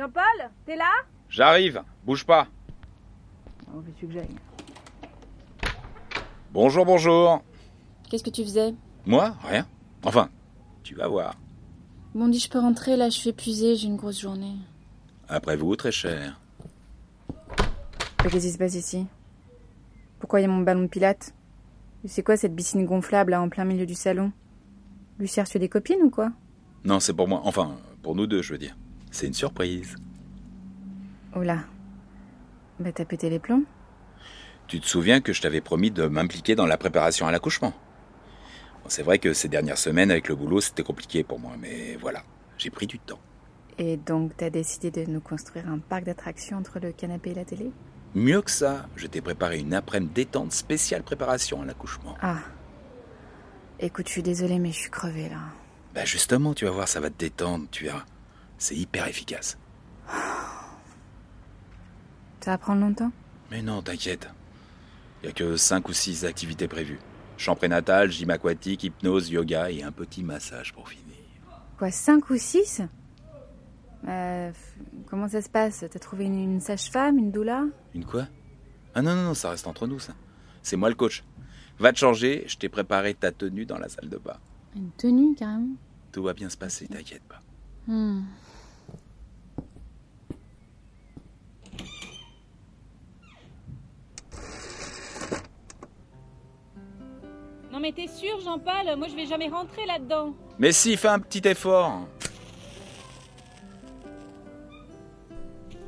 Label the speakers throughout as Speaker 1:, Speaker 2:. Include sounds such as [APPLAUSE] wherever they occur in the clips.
Speaker 1: Jean-Paul, t'es là?
Speaker 2: J'arrive, bouge pas.
Speaker 1: Oh, veux-tu que j'aille
Speaker 2: Bonjour, bonjour.
Speaker 3: Qu'est-ce que tu faisais?
Speaker 2: Moi? Rien. Enfin, tu vas voir.
Speaker 3: Bon, dis, je peux rentrer, là, je suis épuisée, j'ai une grosse journée.
Speaker 2: Après vous, très cher.
Speaker 1: Qu'est-ce qui se passe ici? Pourquoi il y a mon ballon de pilates C'est quoi cette piscine gonflable là en plein milieu du salon? A reçu des copines ou quoi?
Speaker 2: Non, c'est pour moi. Enfin, pour nous deux, je veux dire. C'est une surprise.
Speaker 1: Oh là. Bah t'as pété les plombs
Speaker 2: Tu te souviens que je t'avais promis de m'impliquer dans la préparation à l'accouchement? Bon, C'est vrai que ces dernières semaines, avec le boulot, c'était compliqué pour moi, mais voilà, j'ai pris du temps.
Speaker 1: Et donc t'as décidé de nous construire un parc d'attractions entre le canapé et la télé?
Speaker 2: Mieux que ça, je t'ai préparé une après-midi détente spéciale préparation à l'accouchement.
Speaker 1: Ah. Écoute, je suis désolée mais je suis crevée là.
Speaker 2: Bah justement, tu vas voir, ça va te détendre, tu verras. C'est hyper efficace.
Speaker 1: Ça va prendre longtemps?
Speaker 2: Mais non, t'inquiète. Il y a que 5 ou 6 activités prévues. Chant prénatal, gym aquatique, hypnose, yoga et un petit massage pour finir.
Speaker 1: Quoi, 5 ou 6 Comment ça se passe? T'as trouvé une, une sage-femme, une doula?
Speaker 2: Une quoi? Ah non, non, non, ça reste entre nous, ça. C'est moi le coach. Va te changer, je t'ai préparé ta tenue dans la salle de bain.
Speaker 3: Une tenue, carrément?
Speaker 2: Tout va bien se passer, t'inquiète pas.
Speaker 3: Hmm.
Speaker 4: Non mais t'es sûr, Jean-Paul? Moi je vais jamais rentrer là-dedans.
Speaker 2: Mais si, fais un petit effort.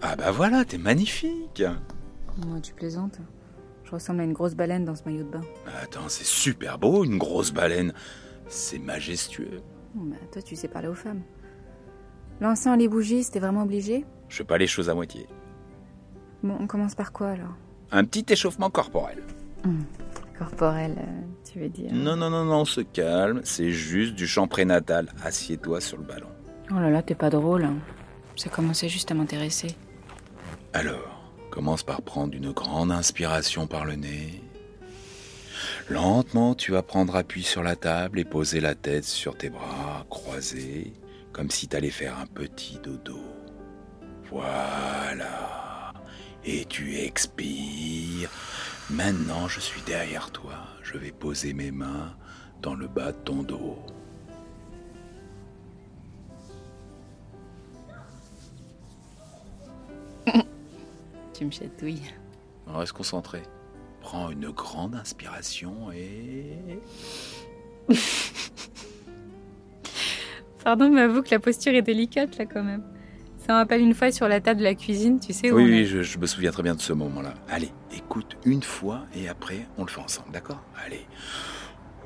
Speaker 2: Ah bah voilà, t'es magnifique.
Speaker 1: Moi, tu plaisantes. Je ressemble à une grosse baleine dans ce maillot de bain.
Speaker 2: Attends, c'est super beau, une grosse baleine. C'est majestueux.
Speaker 1: Bon, bah, toi, tu sais parler aux femmes. L'encens, les bougies, c'était vraiment obligé?
Speaker 2: Je fais pas les choses à moitié.
Speaker 1: Bon, on commence par quoi alors?
Speaker 2: Un petit échauffement corporel.
Speaker 1: Corporel, euh, tu veux dire
Speaker 2: Non, non, non, non, on se calme. C'est juste du chant prénatal. Assieds-toi sur le ballon.
Speaker 1: Oh là là, t'es pas drôle. hein. Ça commençait juste à m'intéresser.
Speaker 2: Alors, commence par prendre une grande inspiration par le nez. Lentement, tu vas prendre appui sur la table et poser la tête sur tes bras croisés, comme si t'allais faire un petit dodo. Voilà. Et tu expires. Maintenant, je suis derrière toi. Je vais poser mes mains dans le bas de ton dos. [LAUGHS]
Speaker 1: Tu me chatouilles.
Speaker 2: Reste concentré. Prends une grande inspiration et... [LAUGHS]
Speaker 1: Pardon, mais avoue que la posture est délicate là quand même. Ça me rappelle une fois sur la table de la cuisine, tu sais où
Speaker 2: Oui,
Speaker 1: on
Speaker 2: oui,
Speaker 1: est-
Speaker 2: je, je me souviens très bien de ce moment-là. Allez, écoute une fois et après, on le fait ensemble, d'accord? Allez.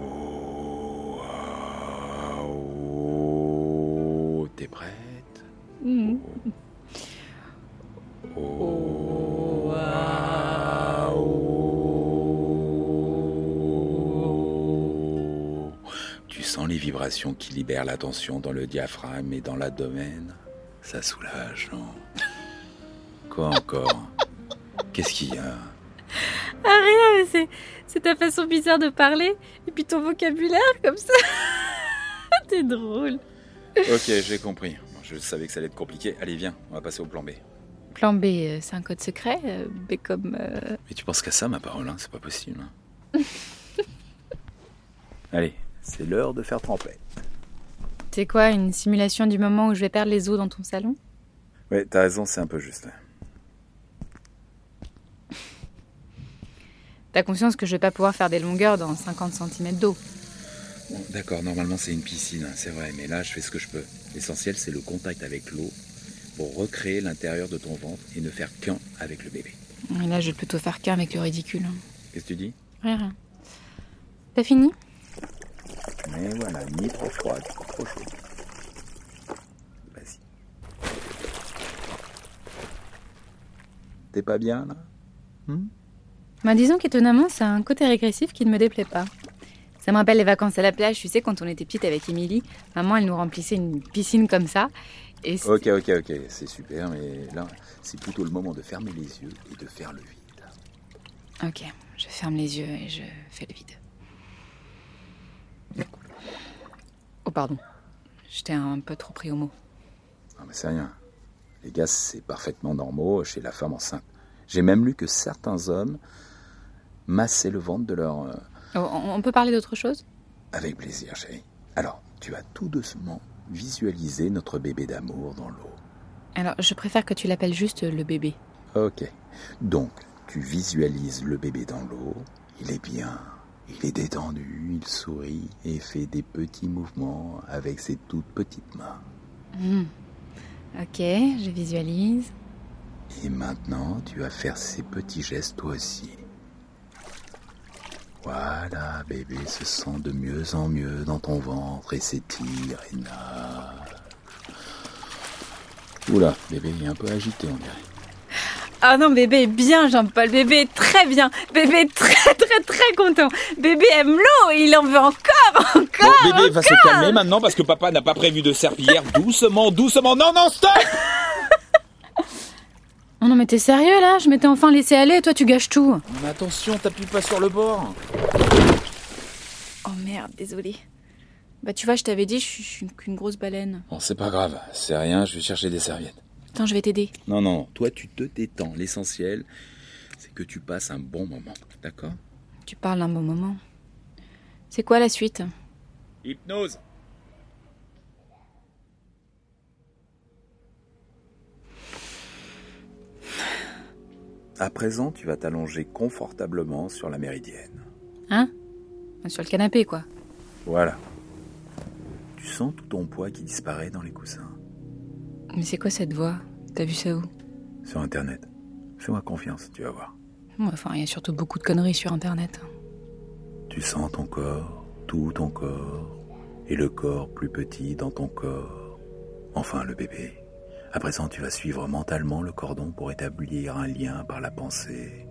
Speaker 2: Oh, ah, oh. T'es prête?
Speaker 1: Mhm.
Speaker 2: Oh, ah, oh. Tu sens les vibrations qui libèrent la tension dans le diaphragme et dans l'abdomen? Ça soulage, non [LAUGHS] Quoi encore Qu'est-ce qu'il y a
Speaker 1: Ah rien, mais c'est, c'est ta façon bizarre de parler et puis ton vocabulaire comme ça. [LAUGHS] T'es drôle.
Speaker 2: Ok, j'ai compris. Je savais que ça allait être compliqué. Allez, viens, on va passer au plan B.
Speaker 1: Plan B, euh, c'est un code secret. euh, B comme. euh,
Speaker 2: Mais tu penses qu'à ça, ma parole, hein C'est pas possible. hein. [LAUGHS] Allez, c'est l'heure de faire trempette.
Speaker 1: C'est quoi, une simulation du moment où je vais perdre les os dans ton salon?
Speaker 2: Ouais, t'as raison, c'est un peu juste.
Speaker 1: T'as conscience que je vais pas pouvoir faire des longueurs dans 50 cm d'eau?
Speaker 2: Bon, D'accord, normalement c'est une piscine, hein, c'est vrai, mais là je fais ce que je peux. L'essentiel c'est le contact avec l'eau pour recréer l'intérieur de ton ventre et ne faire qu'un avec le bébé.
Speaker 1: Et là, je vais plutôt faire qu'un avec le ridicule. hein.
Speaker 2: Qu'est-ce que tu dis?
Speaker 1: Rien, rien. T'as fini?
Speaker 2: Mais voilà, ni trop froide, ni trop chaud. Vas-y. T'es pas bien là? Hmm?
Speaker 1: Bah, disons qu'étonnamment, c'est un côté régressif qui ne me déplaît pas. Ça me rappelle les vacances à la plage, tu sais, quand on était petite avec Émilie, maman, elle nous remplissait une piscine comme ça. Et
Speaker 2: Ok, ok, ok, c'est super, mais là c'est plutôt le moment de fermer les yeux et de faire le vide.
Speaker 1: Ok, je ferme les yeux et je fais le vide. Oh, pardon. J'étais un peu trop pris au mot.
Speaker 2: Non mais c'est rien. Les gaz, c'est parfaitement normal chez la femme enceinte. J'ai même lu que certains hommes massaient le ventre de leur... euh,
Speaker 1: Oh, on on peut parler d'autre chose?
Speaker 2: Avec plaisir, chérie. Alors, tu vas tout doucement visualiser notre bébé d'amour dans l'eau.
Speaker 1: Alors, je préfère que tu l'appelles juste le bébé.
Speaker 2: Ok. Donc, tu visualises le bébé dans l'eau. Il est bien. Il est détendu, il sourit et fait des petits mouvements avec ses toutes petites mains.
Speaker 1: Hmm. Ok, je visualise.
Speaker 2: Et maintenant, tu vas faire ces petits gestes toi aussi. Voilà, bébé se sent de mieux en mieux dans ton ventre et s'étire et nage. Oula, bébé est un peu agité, on dirait.
Speaker 1: Ah non, bébé est bien, Jean-Paul. Bébé est très bien. Bébé est très, [LAUGHS] très, très content. Bébé aime l'eau. Il en veut encore, encore.
Speaker 5: Bon, bébé va se calmer maintenant parce que papa n'a pas prévu de serpillière. [LAUGHS] doucement, doucement. Non, non, stop
Speaker 1: Oh non, mais t'es sérieux là? Je m'étais enfin laissé aller. Toi, tu gâches tout.
Speaker 5: Mais attention, t'appuies pas sur le bord.
Speaker 1: Oh merde, désolé. Bah, tu vois, je t'avais dit, je suis qu'une grosse baleine.
Speaker 2: Bon, c'est pas grave, c'est rien, je vais chercher des serviettes.
Speaker 1: Attends, je vais t'aider.
Speaker 2: Non, non, toi tu te détends. L'essentiel, c'est que tu passes un bon moment. D'accord?
Speaker 1: Tu parles d'un bon moment. C'est quoi la suite?
Speaker 5: Hypnose.
Speaker 2: À présent, tu vas t'allonger confortablement sur la méridienne.
Speaker 1: Hein? Sur le canapé, quoi.
Speaker 2: Voilà. Tu sens tout ton poids qui disparaît dans les coussins.
Speaker 1: Mais c'est quoi cette voix? T'as vu ça où?
Speaker 2: Sur Internet. Fais-moi confiance, tu vas voir.
Speaker 1: Ouais, Enfin, il y a surtout beaucoup de conneries sur Internet.
Speaker 2: Tu sens ton corps, tout ton corps, et le corps plus petit dans ton corps. Enfin, le bébé. À présent, tu vas suivre mentalement le cordon pour établir un lien par la pensée.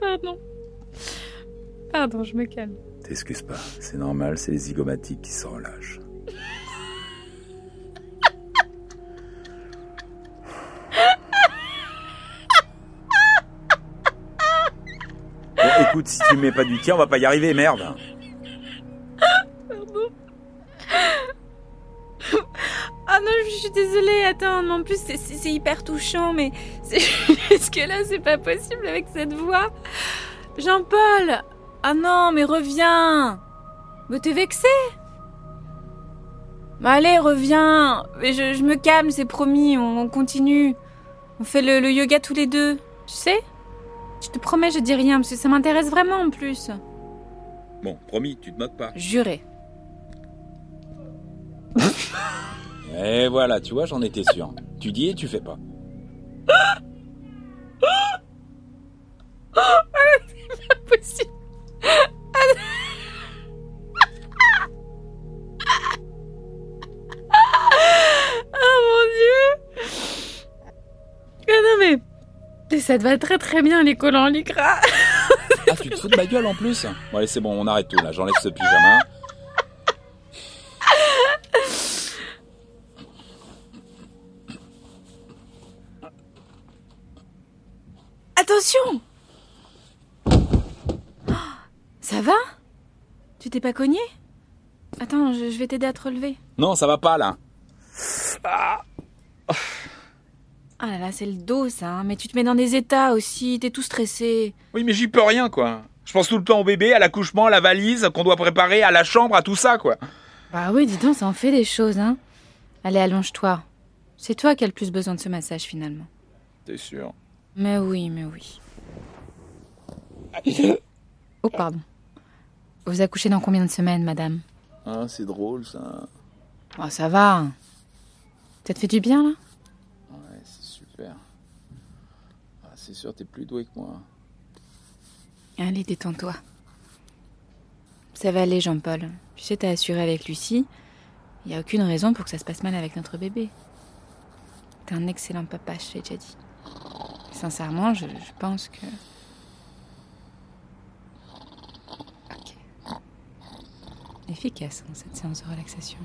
Speaker 1: Pardon. Pardon, je me calme.
Speaker 2: T'excuses pas, c'est normal, c'est les zygomatiques qui se relâchent. Bon, écoute, si tu mets pas du tien, on va pas y arriver, merde.
Speaker 1: Ah non, je suis désolée, attends, mais en plus c'est- hyper touchant, mais c'est [LAUGHS] juste que là c'est pas possible avec cette voix. Jean-Paul Ah non, mais reviens Mais t'es vexé Bah allez, reviens Mais je, je me calme, c'est promis, on, on continue. On fait le, le yoga tous les deux, tu sais Je te promets, je dis rien, parce que ça m'intéresse vraiment en plus.
Speaker 2: Bon, promis, tu te moques pas.
Speaker 1: Juré. [LAUGHS]
Speaker 5: Et voilà, tu vois, j'en étais sûr. Tu dis et tu fais pas. [LAUGHS]
Speaker 1: ça te va très très bien les collants en lycra.
Speaker 5: Ah, tu te fous de ma gueule en plus Bon, allez, c'est bon, on arrête tout là. J'enlève ce pyjama.
Speaker 1: Attention Oh, Ça va? Tu t'es pas cogné? Attends, je, je vais t'aider à te relever.
Speaker 5: Non, ça va pas là.
Speaker 1: Ah là là, c'est le dos ça, hein. mais tu te mets dans des états aussi, t'es tout stressé.
Speaker 5: Oui, mais j'y peux rien, quoi. Je pense tout le temps au bébé, à l'accouchement, à la valise qu'on doit préparer, à la chambre, à tout ça, quoi.
Speaker 1: Bah oui, dis donc, ça en fait des choses, hein. Allez, allonge-toi. C'est toi qui as le plus besoin de ce massage finalement.
Speaker 5: T'es sûr
Speaker 1: Mais oui, mais oui. Oh, pardon. Vous accouchez dans combien de semaines, madame?
Speaker 2: Ah, c'est drôle ça.
Speaker 1: Oh, ça va. Ça te fait du bien, là?
Speaker 2: Ah, c'est sûr, t'es plus doué que moi.
Speaker 1: Allez, détends-toi. Ça va aller, Jean-Paul. Tu sais, t'as assuré avec Lucie. Il n'y a aucune raison pour que ça se passe mal avec notre bébé. T'es un excellent papa, je t'ai déjà dit. Sincèrement, je, je pense que... Ok. Efficace, hein, cette séance de relaxation.